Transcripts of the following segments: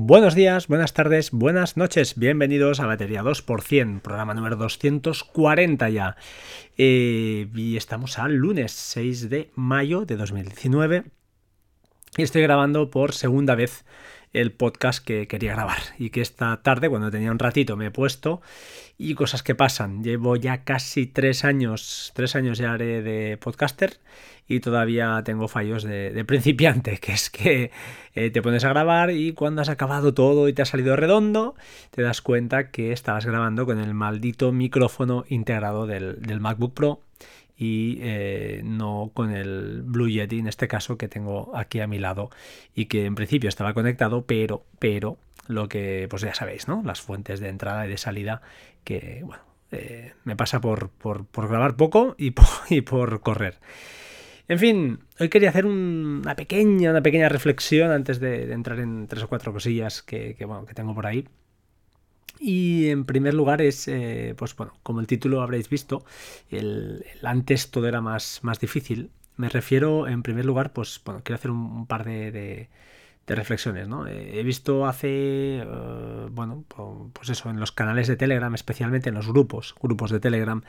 Buenos días, buenas tardes, buenas noches, bienvenidos a Batería 2%, programa número 240 ya. Eh, y estamos al lunes 6 de mayo de 2019 y estoy grabando por segunda vez el podcast que quería grabar y que esta tarde, cuando tenía un ratito, me he puesto y cosas que pasan. Llevo ya casi tres años, tres años ya haré de podcaster y todavía tengo fallos de, principiante, que es que eh, te pones a grabar y cuando has acabado todo y te ha salido redondo, te das cuenta que estabas grabando con el maldito micrófono integrado del, del MacBook Pro y eh, no con el Blue Yeti en este caso que tengo aquí a mi lado y que en principio estaba conectado pero pero lo que pues ya sabéis no las fuentes de entrada y de salida que bueno eh, me pasa por, por, grabar poco y por, y por correr en fin, hoy quería hacer una pequeña, una pequeña reflexión antes de, entrar en tres o cuatro cosillas que, bueno, que tengo por ahí. Y en primer lugar es, eh, pues bueno, como el título habréis visto, el, antes todo era más, más difícil. Me refiero, en primer lugar, pues bueno, quiero hacer un, par de, reflexiones, ¿no? Eh, he visto hace, eh, bueno, pues eso, en los canales de Telegram, especialmente en los grupos, grupos de Telegram,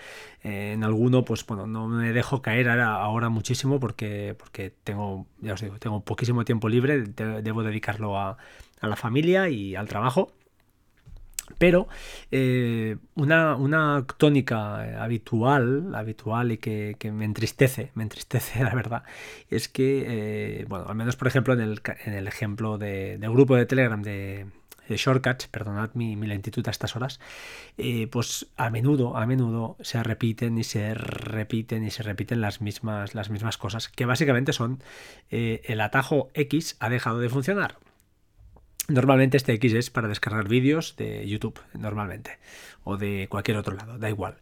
en alguno, pues bueno, no me dejo caer ahora, muchísimo porque, porque tengo, ya os digo, tengo poquísimo tiempo libre, debo dedicarlo a, a la familia y al trabajo pero eh, una, una, tónica eh, habitual, habitual y que, me entristece, me entristece la verdad, es que, eh, bueno, al menos por ejemplo en el, en el ejemplo de, del grupo de Telegram de, Shortcuts, perdonad mi, lentitud a estas horas, pues a menudo, a menudo se repiten y se repiten y se repiten las mismas, las mismas cosas, que básicamente son el atajo X ha dejado de funcionar Normalmente este X es para descargar vídeos de YouTube, normalmente, o de cualquier otro lado, da igual.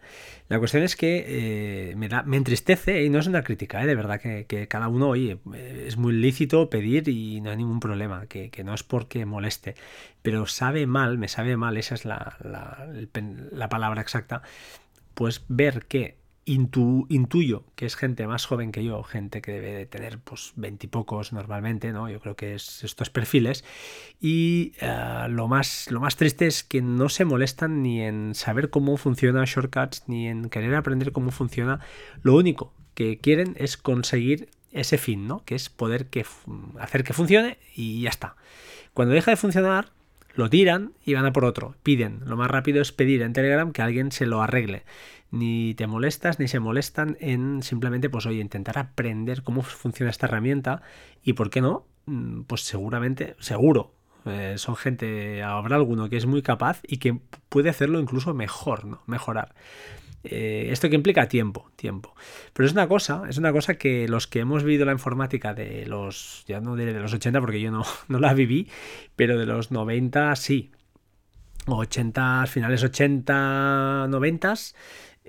La cuestión es que eh, me, da, me entristece y no es una crítica, ¿eh? de verdad que, cada uno, oye, es muy lícito pedir y no hay ningún problema, que, no es porque moleste, pero sabe mal, me sabe mal, esa es la, la palabra exacta, pues ver que intuyo que es gente más joven que yo, gente que debe de tener pues veintipocos normalmente, ¿no? Yo creo que es estos perfiles. Y eh, lo, más, lo más triste es que no se molestan ni en saber cómo funciona Shortcuts, ni en querer aprender cómo funciona. Lo único que quieren es conseguir ese fin, ¿no? Que es poder que, hacer que funcione y ya está. Cuando deja de funcionar, lo tiran y van a por otro. Piden. Lo más rápido es pedir en Telegram que alguien se lo arregle ni te molestas ni se molestan en simplemente, pues oye, intentar aprender cómo funciona esta herramienta y por qué no, mm, pues seguramente, seguro, eh, son gente, habrá alguno que es muy capaz y que puede hacerlo incluso mejor, ¿no? Mejorar. Eh, esto que implica tiempo, tiempo. Pero es una cosa, es una cosa que los que hemos vivido la informática de los, ya no diré de los 80 porque yo no, no la viví, pero de los 90 sí. 80, finales 80, 90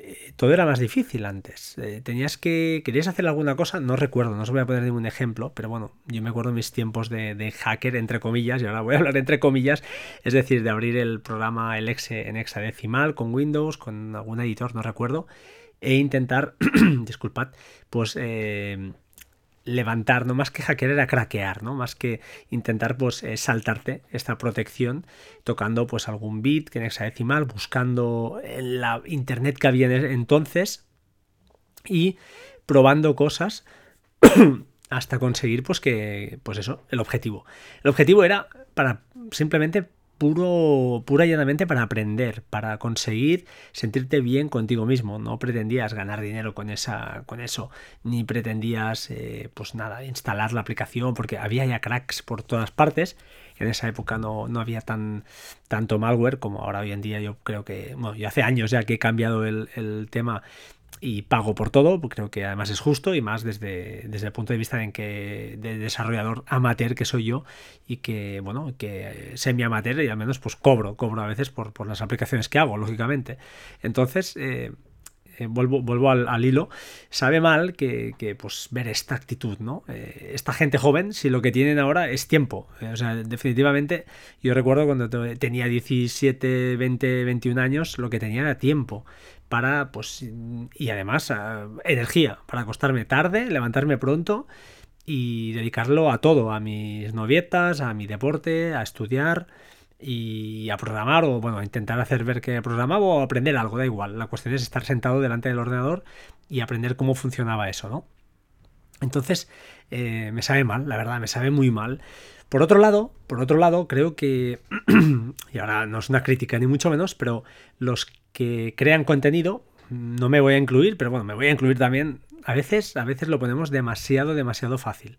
eh, todo era más difícil antes. Eh, tenías que. ¿Querías hacer alguna cosa? No recuerdo, no os voy a poner ningún ejemplo, pero bueno, yo me acuerdo mis tiempos de, hacker, entre comillas, y ahora voy a hablar entre comillas, es decir, de abrir el programa el exe en hexadecimal con Windows, con algún editor, no recuerdo, e intentar, disculpad, pues. Eh, levantar, no más que hackear era craquear, ¿no? Más que intentar pues eh, saltarte esta protección tocando pues algún bit que en hexadecimal, buscando en la internet que había entonces y probando cosas hasta conseguir pues que pues eso, el objetivo. El objetivo era para simplemente puro, pura y llanamente para aprender, para conseguir sentirte bien contigo mismo. No pretendías ganar dinero con, esa, con eso, ni pretendías, eh, pues nada, instalar la aplicación, porque había ya cracks por todas partes. En esa época no, no había tan, tanto malware como ahora hoy en día. Yo creo que, bueno, yo hace años ya que he cambiado el, el tema y pago por todo, creo que además es justo y más desde, desde el punto de vista en que de desarrollador amateur que soy yo y que, bueno, que semi amateur y al menos pues cobro, cobro a veces por, por las aplicaciones que hago, lógicamente. Entonces, eh, eh, vuelvo, vuelvo al, hilo, sabe mal que, pues ver esta actitud, ¿no? Eh, esta gente joven, si lo que tienen ahora es tiempo. o sea, definitivamente, yo recuerdo cuando tenía 17, 20, 21 años, lo que tenía era tiempo para, pues, y además energía, para acostarme tarde, levantarme pronto y dedicarlo a todo, a mis novietas, a mi deporte, a estudiar y a programar o bueno, a intentar hacer ver que programaba o aprender algo, da igual. La cuestión es estar sentado delante del ordenador y aprender cómo funcionaba eso, ¿no? Entonces, eh, me sabe mal, la verdad, me sabe muy mal. Por otro lado, por otro lado, creo que, y ahora no es una crítica ni mucho menos, pero los que crean contenido, no me voy a incluir, pero bueno, me voy a incluir también, a veces, a veces lo ponemos demasiado, demasiado fácil.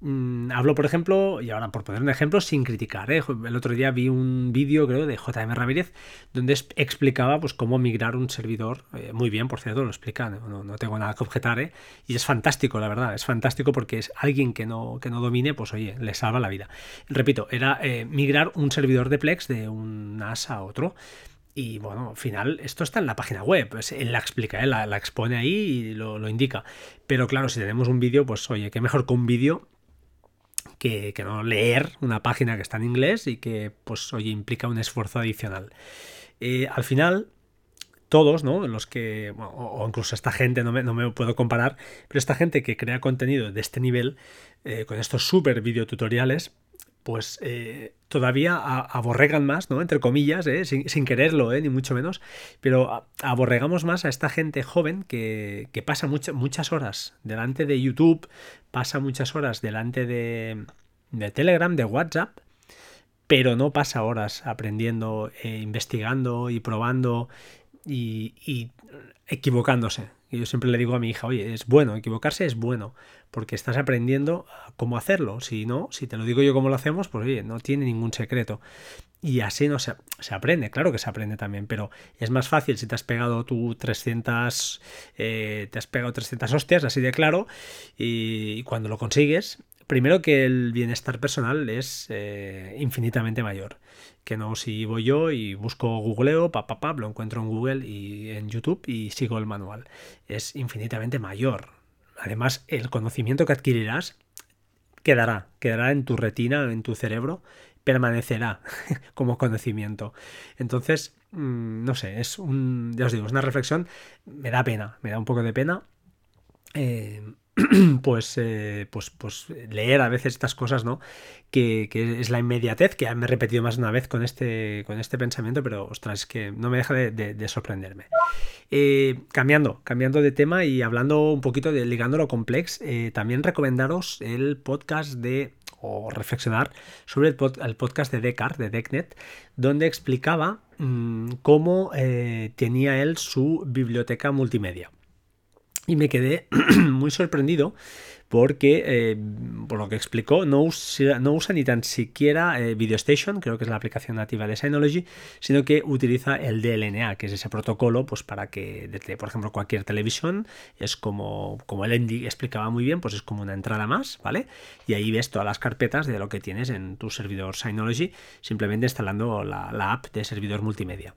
Mm, hablo, por ejemplo, y ahora por poner un ejemplo, sin criticar. ¿eh? El otro día vi un vídeo, creo, de JM Ramírez, donde explicaba pues, cómo migrar un servidor. Eh, muy bien, por cierto, lo explica, no, tengo nada que objetar. ¿eh? Y es fantástico, la verdad, es fantástico porque es alguien que no, que no domine, pues oye, le salva la vida. Repito, era migrar un servidor de Plex de un NAS a otro. Y bueno, al final, esto está en la página web. él la explica, la, expone ahí y lo, lo, indica. Pero claro, si tenemos un vídeo, pues oye, qué mejor que un vídeo que, no leer una página que está en inglés y que, pues, oye, implica un esfuerzo adicional. Eh, al final, todos, ¿no? Los que, o, incluso esta gente, no me, no me, puedo comparar, pero esta gente que crea contenido de este nivel, eh, con estos super videotutoriales, pues eh, todavía aborregan más, ¿no? Entre comillas, ¿eh? sin, quererlo, ¿eh? ni mucho menos, pero aborregamos más a esta gente joven que, pasa muchas horas delante de YouTube, pasa muchas horas delante de, Telegram, de WhatsApp, pero no pasa horas aprendiendo, investigando y probando y equivocándose. Y yo siempre le digo a mi hija, oye, es bueno, equivocarse es bueno, porque estás aprendiendo cómo hacerlo. Si no, si te lo digo yo cómo lo hacemos, pues oye, no tiene ningún secreto. Y así no se, se aprende, claro que se aprende también, pero es más fácil si te has pegado tú 300, eh, te has pegado 300 hostias, así de claro, y, cuando lo consigues, primero que el bienestar personal es eh, infinitamente mayor que no si voy yo y busco googleo, pa, pa, lo encuentro en Google y en YouTube y sigo el manual. Es infinitamente mayor. Además, el conocimiento que adquirirás quedará, quedará en tu retina, en tu cerebro, permanecerá como conocimiento. Entonces, mm, no sé, es un, ya os digo, es una reflexión, me da pena, me da un poco de pena. Eh, pues, eh, pues, pues leer a veces estas cosas, ¿no? Que, es la inmediatez, que me he repetido más de una vez con este, con este pensamiento, pero ostras, es que no me deja de, sorprenderme. Eh, cambiando, cambiando de tema y hablando un poquito de ligándolo complex, eh, también recomendaros el podcast de o reflexionar sobre el, podcast de Descartes, de Decknet, donde explicaba mm, cómo tenía él su biblioteca multimedia. Y me quedé muy sorprendido porque, eh, por lo que explicó, no usa, no usa ni tan siquiera eh, VideoStation, creo que es la aplicación nativa de Synology, sino que utiliza el DLNA, que es ese protocolo pues para que, desde, por ejemplo, cualquier televisión, es como, como el Andy explicaba muy bien, pues es como una entrada más, ¿vale? Y ahí ves todas las carpetas de lo que tienes en tu servidor Synology, simplemente instalando la, la app de servidor multimedia.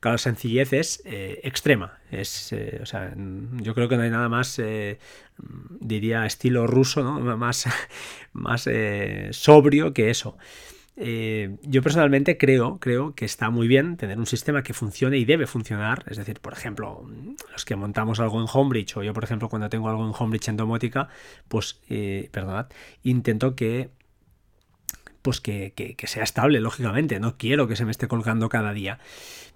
Claro, la sencillez es eh, extrema. Es, eh, o sea, yo creo que no hay nada más, eh, diría, estilo ruso, ¿no? más, más sobrio que eso. yo personalmente creo, creo que está muy bien tener un sistema que funcione y debe funcionar. Es decir, por ejemplo, los que montamos algo en Homebridge, o yo, por ejemplo, cuando tengo algo en Homebridge en domótica, pues, perdonad, intento que pues que, que, sea estable, lógicamente. No quiero que se me esté colgando cada día.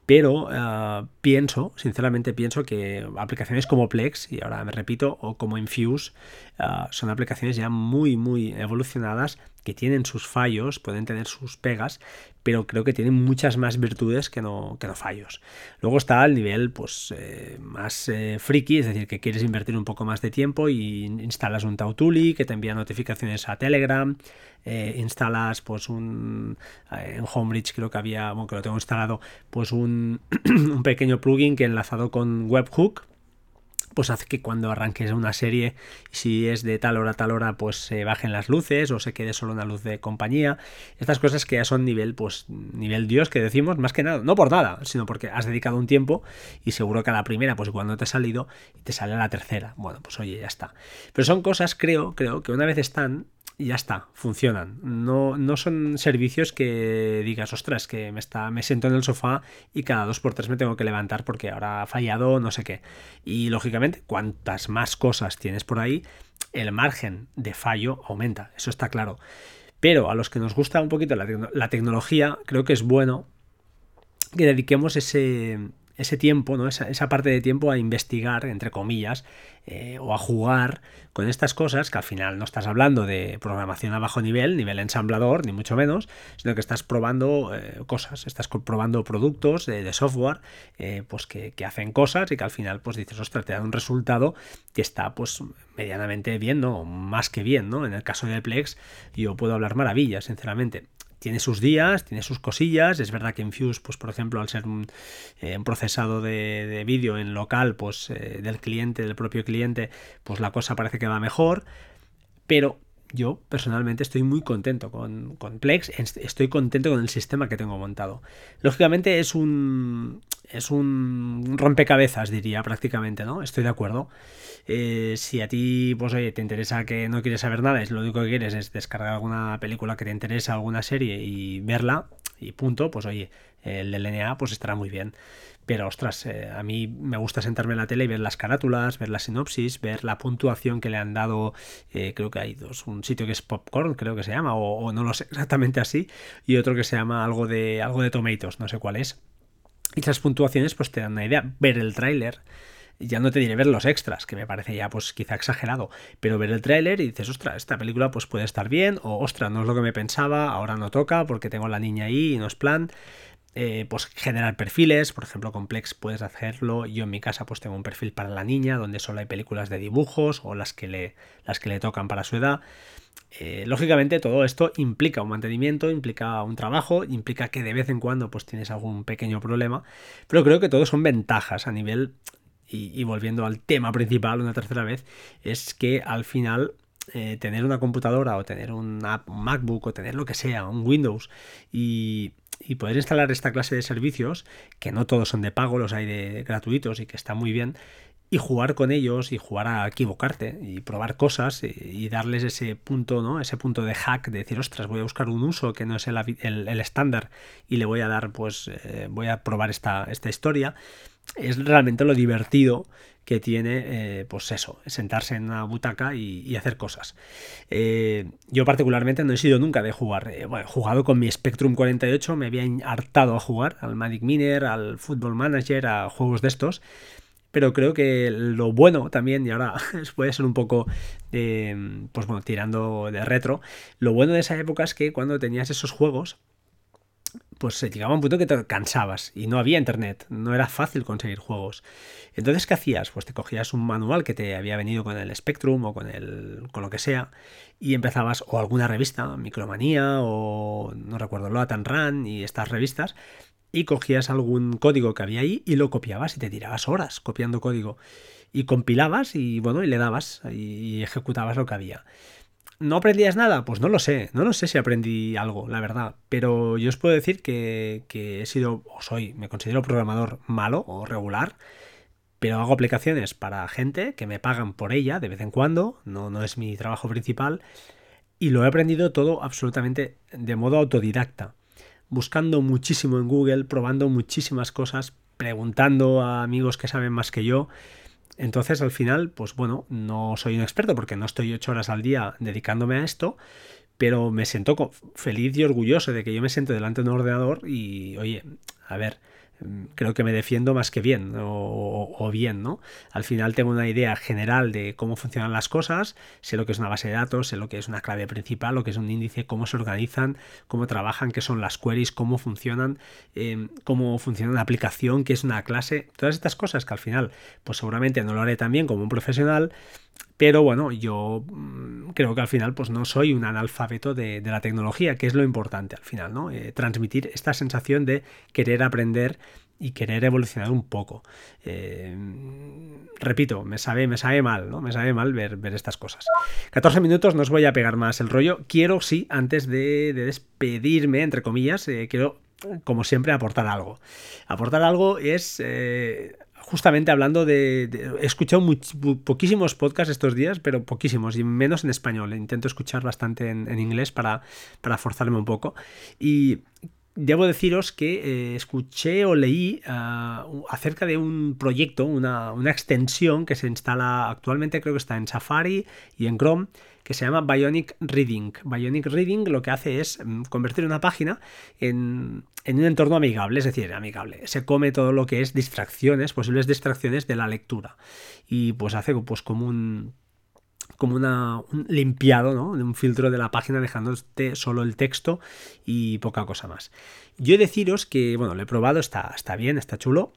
Pero eh, pienso, sinceramente pienso que aplicaciones como Plex, y ahora me repito, o como Infuse, eh, son aplicaciones ya muy, muy evolucionadas que tienen sus fallos, pueden tener sus pegas, pero creo que tienen muchas más virtudes que no, que no fallos. Luego está el nivel pues, eh, más friki, es decir, que quieres invertir un poco más de tiempo y instalas un Tautuli que te envía notificaciones a Telegram, instalas pues un en Homebridge creo que había, bueno, que lo tengo instalado, pues un un, pequeño plugin que enlazado con webhook pues hace que cuando arranques una serie, si es de tal hora a tal hora, pues se bajen las luces o se quede solo una luz de compañía. Estas cosas que ya son nivel, pues, nivel Dios que decimos, más que nada, no por nada, sino porque has dedicado un tiempo y seguro que a la primera, pues cuando te ha salido, te sale a la tercera. Bueno, pues oye, ya está. Pero son cosas, creo, creo que una vez están, y ya está, funcionan. No, no son servicios que digas, ostras, que me, está, me siento en el sofá y cada dos por tres me tengo que levantar porque ahora ha fallado no sé qué. Y lógicamente, cuantas más cosas tienes por ahí, el margen de fallo aumenta, eso está claro. Pero a los que nos gusta un poquito la, tecnología, creo que es bueno que dediquemos ese, ese tiempo, ¿no? Esa, esa, parte de tiempo a investigar, entre comillas, eh, o a jugar con estas cosas que al final no estás hablando de programación a bajo nivel, nivel ensamblador, ni mucho menos, sino que estás probando eh, cosas, estás probando productos de, software eh, pues que, que, hacen cosas y que al final pues dices, ostras, te da un resultado que está pues medianamente bien, ¿no? Más que bien, ¿no? En el caso de Plex yo puedo hablar maravillas, sinceramente tiene sus días, tiene sus cosillas. Es verdad que Infuse, pues por ejemplo, al ser un, eh, procesado de, vídeo en local, pues eh, del cliente, del propio cliente, pues la cosa parece que va mejor. Pero yo personalmente estoy muy contento con, con, Plex, estoy contento con el sistema que tengo montado. Lógicamente es un es un rompecabezas, diría prácticamente, ¿no? Estoy de acuerdo. Eh, si a ti, pues oye, te interesa que no quieres saber nada, es lo único que quieres es descargar alguna película que te interesa, alguna serie y verla, y punto, pues oye, el LNA pues estará muy bien. Pero ostras, eh, a mí me gusta sentarme en la tele y ver las carátulas, ver la sinopsis, ver la puntuación que le han dado. Eh, creo que hay dos: un sitio que es Popcorn, creo que se llama, o, no lo sé exactamente así, y otro que se llama algo de algo de Tomatoes, no sé cuál es. Y esas puntuaciones pues te dan una idea. Ver el tráiler ya no te diré ver los extras, que me parece ya pues quizá exagerado, pero ver el tráiler y dices, ostras, esta película pues puede estar bien, o ostras, no es lo que me pensaba, ahora no toca porque tengo a la niña ahí y no es plan. Eh, pues generar perfiles, por ejemplo Complex puedes hacerlo, yo en mi casa pues tengo un perfil para la niña donde solo hay películas de dibujos o las que le, las que le tocan para su edad. Eh, lógicamente todo esto implica un mantenimiento, implica un trabajo, implica que de vez en cuando pues tienes algún pequeño problema, pero creo que todo son ventajas a nivel y, volviendo al tema principal una tercera vez, es que al final eh, tener una computadora o tener un, MacBook o tener lo que sea, un Windows y, poder instalar esta clase de servicios, que no todos son de pago, los hay de gratuitos y que está muy bien, y jugar con ellos y jugar a equivocarte y probar cosas y, darles ese punto, ¿no? Ese punto de hack de decir, ostras, voy a buscar un uso que no es el, estándar y le voy a dar, pues, eh, voy a probar esta, esta historia es realmente lo divertido que tiene, eh, pues eso, sentarse en una butaca y, hacer cosas. Eh, yo particularmente no he sido nunca de jugar. Bueno, he jugado con mi Spectrum 48, me había hartado a jugar al Magic Miner, al Football Manager, a juegos de estos. Pero creo que lo bueno también, y ahora puede ser un poco, pues bueno, tirando de retro, lo bueno de esa época es que cuando tenías esos juegos, pues llegaba un punto que te cansabas y no había internet, no era fácil conseguir juegos. Entonces, ¿qué hacías? Pues te cogías un manual que te había venido con el Spectrum o con el con lo que sea y empezabas o alguna revista, Micromanía o no recuerdo, Loatan Run y estas revistas y cogías algún código que había ahí y lo copiabas y te tirabas horas copiando código y compilabas y bueno, y le dabas y ejecutabas lo que había. ¿No aprendías nada? Pues no lo sé, no lo sé si aprendí algo, la verdad, pero yo os puedo decir que, he sido, o soy, me considero programador malo o regular, pero hago aplicaciones para gente que me pagan por ella de vez en cuando, no, no es mi trabajo principal, y lo he aprendido todo absolutamente de modo autodidacta, buscando muchísimo en Google, probando muchísimas cosas, preguntando a amigos que saben más que yo, entonces, al final, pues bueno, no soy un experto porque no estoy ocho horas al día dedicándome a esto, pero me siento feliz y orgulloso de que yo me siento delante de un ordenador y, oye, a ver, creo que me defiendo más que bien o, bien, ¿no? Al final tengo una idea general de cómo funcionan las cosas, sé lo que es una base de datos, sé lo que es una clave principal, lo que es un índice, cómo se organizan, cómo trabajan, qué son las queries, cómo funcionan, em, cómo funciona una aplicación, qué es una clase, todas estas cosas que al final, pues seguramente no lo haré tan bien como un profesional, pero bueno, yo mm, creo que al final pues no soy un analfabeto de, la tecnología, que es lo importante al final, ¿no? Eh, transmitir esta sensación de querer aprender y querer evolucionar un poco. Eh, repito, me sabe, me sabe mal, ¿no? Me sabe mal ver, ver, estas cosas. 14 minutos, no os voy a pegar más el rollo. Quiero, sí, antes de, despedirme, entre comillas, eh, quiero, como siempre, aportar algo. Aportar algo es justamente hablando de... he escuchado poquísimos podcasts estos días, pero poquísimos, y menos en español. Intento escuchar bastante en, inglés para, para forzarme un poco. Y debo deciros que eh, escuché o leí ah, acerca de un proyecto, una, extensión que se instala actualmente, creo que está en Safari y en Chrome, que se llama Bionic Reading. Bionic Reading lo que hace es mm, convertir una página en, en un entorno amigable, es decir, amigable. Se come todo lo que es distracciones, posibles distracciones de la lectura. Y pues hace pues como un como un limpiado, ¿no? Un filtro de la página dejándote solo el texto y poca cosa más. Yo deciros que, bueno, lo he probado, está, está bien, está chulo.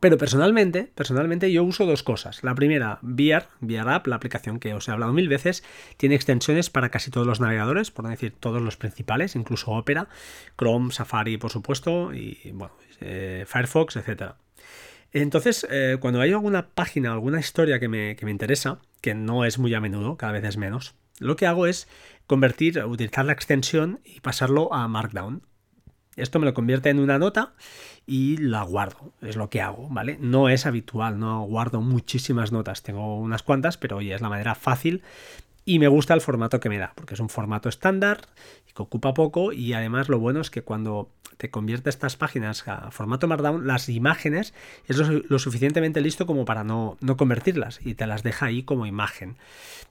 Pero personalmente, personalmente yo uso dos cosas. La primera, VR, VR App, la aplicación que os he hablado mil veces, tiene extensiones para casi todos los navegadores, por no decir todos los principales, incluso Opera, Chrome, Safari, por supuesto, y bueno, eh, Firefox, etcétera. Entonces, eh, cuando hay alguna página, alguna historia que me, interesa, que no es muy a menudo, cada vez es menos, lo que hago es convertir, utilizar la extensión y pasarlo a Markdown. Esto me lo convierte en una nota y la guardo, es lo que hago, ¿vale? No es habitual, no guardo muchísimas notas, tengo unas cuantas, pero oye, es la manera fácil y me gusta el formato que me da, porque es un formato estándar que ocupa poco y además lo bueno es que cuando te convierte estas páginas a formato Markdown, las imágenes es lo, suficientemente listo como para no, no, convertirlas y te las deja ahí como imagen.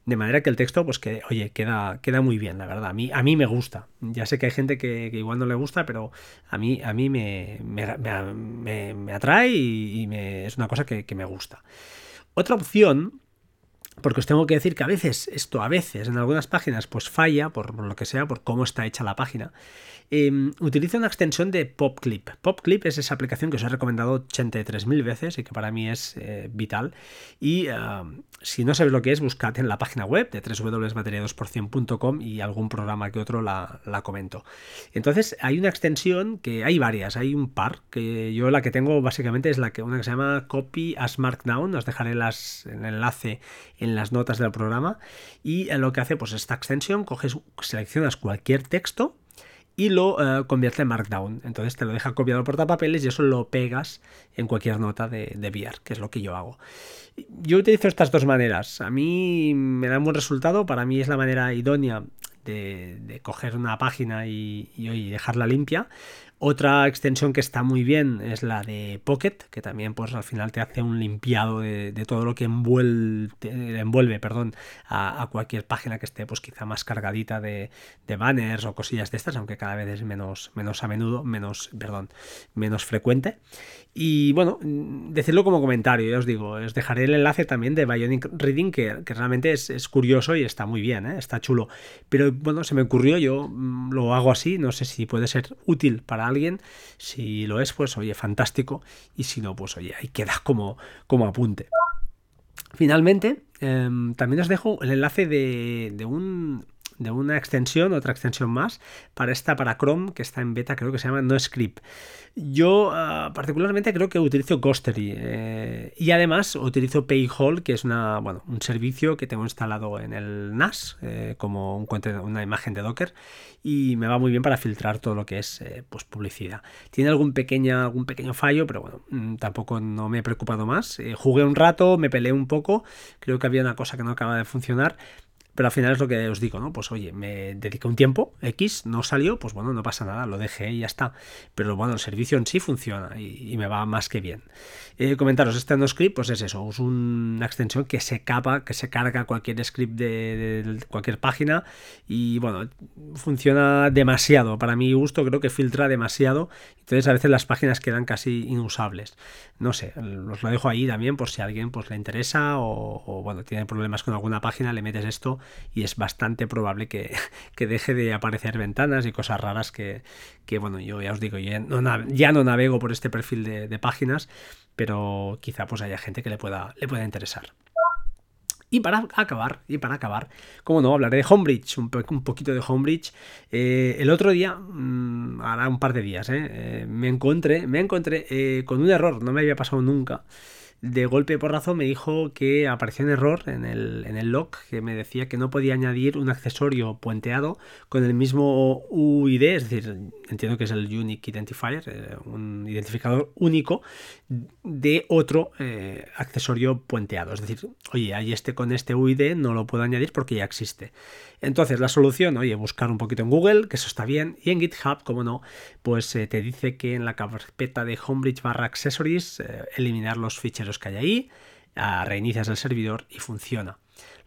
De manera que el texto, pues que, oye, queda, queda muy bien, la verdad. A mí, a mí me gusta. Ya sé que hay gente que, igual no le gusta, pero a mí, a mí me, me, atrae y, es una cosa que me gusta. Otra opción porque os tengo que decir que a veces, esto a veces, en algunas páginas, pues falla, por, lo que sea, por cómo está hecha la página. Eh, utiliza una extensión de PopClip. PopClip es esa aplicación que os he recomendado 83.000 veces y que para mí es eh, vital. Y si no sabes lo que es, buscad en la página web de www.bateria2%.com y algún programa que otro la, comento. Entonces, hay una extensión que hay varias, hay un par, que yo la que tengo básicamente es la que una que se llama Copy as Markdown. Os dejaré las, el enlace en las notas del programa. Y lo que hace, pues esta extensión, coges, seleccionas cualquier texto y lo eh, convierte en Markdown. Entonces te lo deja copiado por tapapeles y eso lo pegas en cualquier nota de, de VR, que es lo que yo hago. Yo utilizo estas dos maneras. A mí me da un buen resultado, para mí es la manera idónea de, coger una página y, dejarla limpia. Otra extensión que está muy bien es la de Pocket, que también pues al final te hace un limpiado de, todo lo que envuelve, envuelve perdón, a, cualquier página que esté pues quizá más cargadita de, banners o cosillas de estas, aunque cada vez es menos, menos a menudo, menos, perdón, menos frecuente. Y bueno, decirlo como comentario, ya os digo, os dejaré el enlace también de Bionic Reading, que, realmente es, curioso y está muy bien, ¿eh? está chulo. Pero bueno, se me ocurrió, yo mm, lo hago así, no sé si puede ser útil para alguien. Si lo es, pues oye, fantástico. Y si no, pues oye, ahí queda como, como apunte. Finalmente, em, también os dejo el enlace de, de un de una extensión, otra extensión más, para esta, para Chrome, que está en beta, creo que se llama NoScript. Yo ah, particularmente creo que utilizo Ghostery eh, y además utilizo Payhall, que es una, bueno, un servicio que tengo instalado en el NAS eh, como un, una imagen de Docker y me va muy bien para filtrar todo lo que es eh, pues publicidad. Tiene algún, algún pequeño fallo, pero bueno, mm, tampoco no me he preocupado más. jugué un rato, me peleé un poco, creo que había una cosa que no acaba de funcionar, pero al final es lo que os digo, ¿no? Pues oye, me dediqué un tiempo, X, no salió, pues bueno, no pasa nada, lo dejé y ya está. Pero bueno, el servicio en sí funciona y, me va más que bien. Eh, comentaros, este script pues es eso, es una extensión que se capa, que se carga cualquier script de, cualquier página y bueno, funciona demasiado. Para mi gusto creo que filtra demasiado, entonces a veces las páginas quedan casi inusables. No sé, os lo dejo ahí también por si a alguien pues le interesa o, o bueno, tiene problemas con alguna página, le metes esto y es bastante probable que, deje de aparecer ventanas y cosas raras que, bueno, yo ya os digo, ya no, navego por este perfil de, páginas, pero quizá pues haya gente que le pueda, le pueda interesar. Y para acabar, y para acabar, como no, hablaré de Homebridge, un, poquito de Homebridge. Eh, el otro día, mm, ahora un par de días, eh, eh, me encontré, me encontré con un error, no me había pasado nunca. De golpe por razón me dijo que apareció un error en el, en el log que me decía que no podía añadir un accesorio puenteado con el mismo UID, es decir, entiendo que es el Unique Identifier, eh, un identificador único de otro eh, accesorio puenteado. Es decir, oye, hay este con este UID, no lo puedo añadir porque ya existe. Entonces, la solución, oye, buscar un poquito en Google, que eso está bien, y en GitHub, como no, pues eh, te dice que en la carpeta de Homebridge barra accessories, eliminar los ficheros que hay ahí, reinicias el servidor y funciona.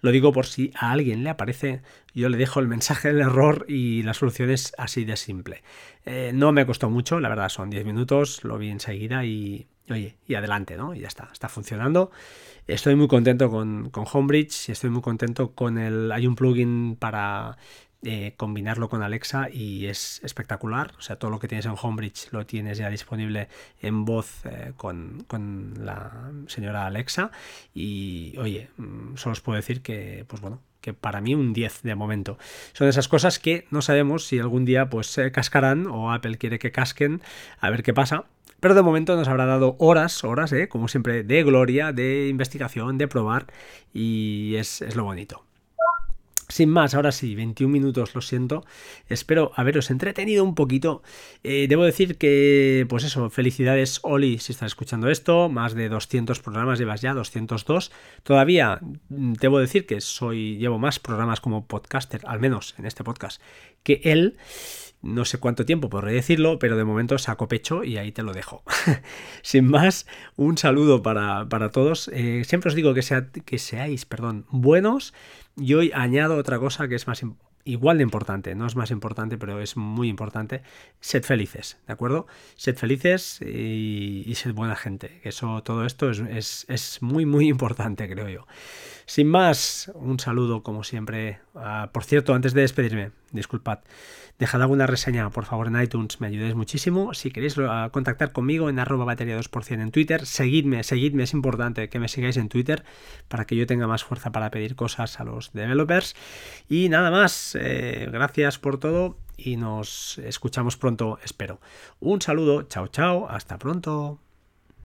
Lo digo por si a alguien le aparece, yo le dejo el mensaje del error y la solución es así de simple. Eh, no me costó mucho, la verdad, son 10 minutos, lo vi enseguida y, oye, y adelante, ¿no? Y ya está, está funcionando. Estoy muy contento con, con Homebridge, estoy muy contento con el... Hay un plugin para eh, combinarlo con Alexa y es espectacular. O sea, todo lo que tienes en Homebridge lo tienes ya disponible en voz eh, con, la señora Alexa. Y oye, mm, solo os puedo decir que, pues bueno, que para mí un 10 de momento. Son esas cosas que no sabemos si algún día pues se cascarán o Apple quiere que casquen, a ver qué pasa. Pero de momento nos habrá dado horas, horas, ¿eh? como siempre, de gloria, de investigación, de probar y es, es lo bonito. Sin más, ahora sí, 21 minutos, lo siento. Espero haberos entretenido un poquito. Eh, debo decir que, pues eso, felicidades Oli si estás escuchando esto. Más de 200 programas llevas ya, 202. Todavía mm, debo decir que soy llevo más programas como podcaster, al menos en este podcast, que él. No sé cuánto tiempo podré decirlo, pero de momento saco pecho y ahí te lo dejo. Sin más, un saludo para, todos. Eh, siempre os digo que, sea, que seáis perdón, buenos y hoy añado otra cosa que es más igual de importante, no es más importante, pero es muy importante. Sed felices, ¿de acuerdo? Sed felices y, sed buena gente. Eso, todo esto es, es, muy, muy importante, creo yo. Sin más, un saludo como siempre. Ah, por cierto, antes de despedirme, disculpad. Dejad alguna reseña, por favor, en iTunes, me ayudáis muchísimo. Si queréis contactar conmigo en arroba batería 2% en Twitter, seguidme, seguidme, es importante que me sigáis en Twitter para que yo tenga más fuerza para pedir cosas a los developers. Y nada más, eh, gracias por todo y nos escuchamos pronto, espero. Un saludo, chao, chao, hasta pronto.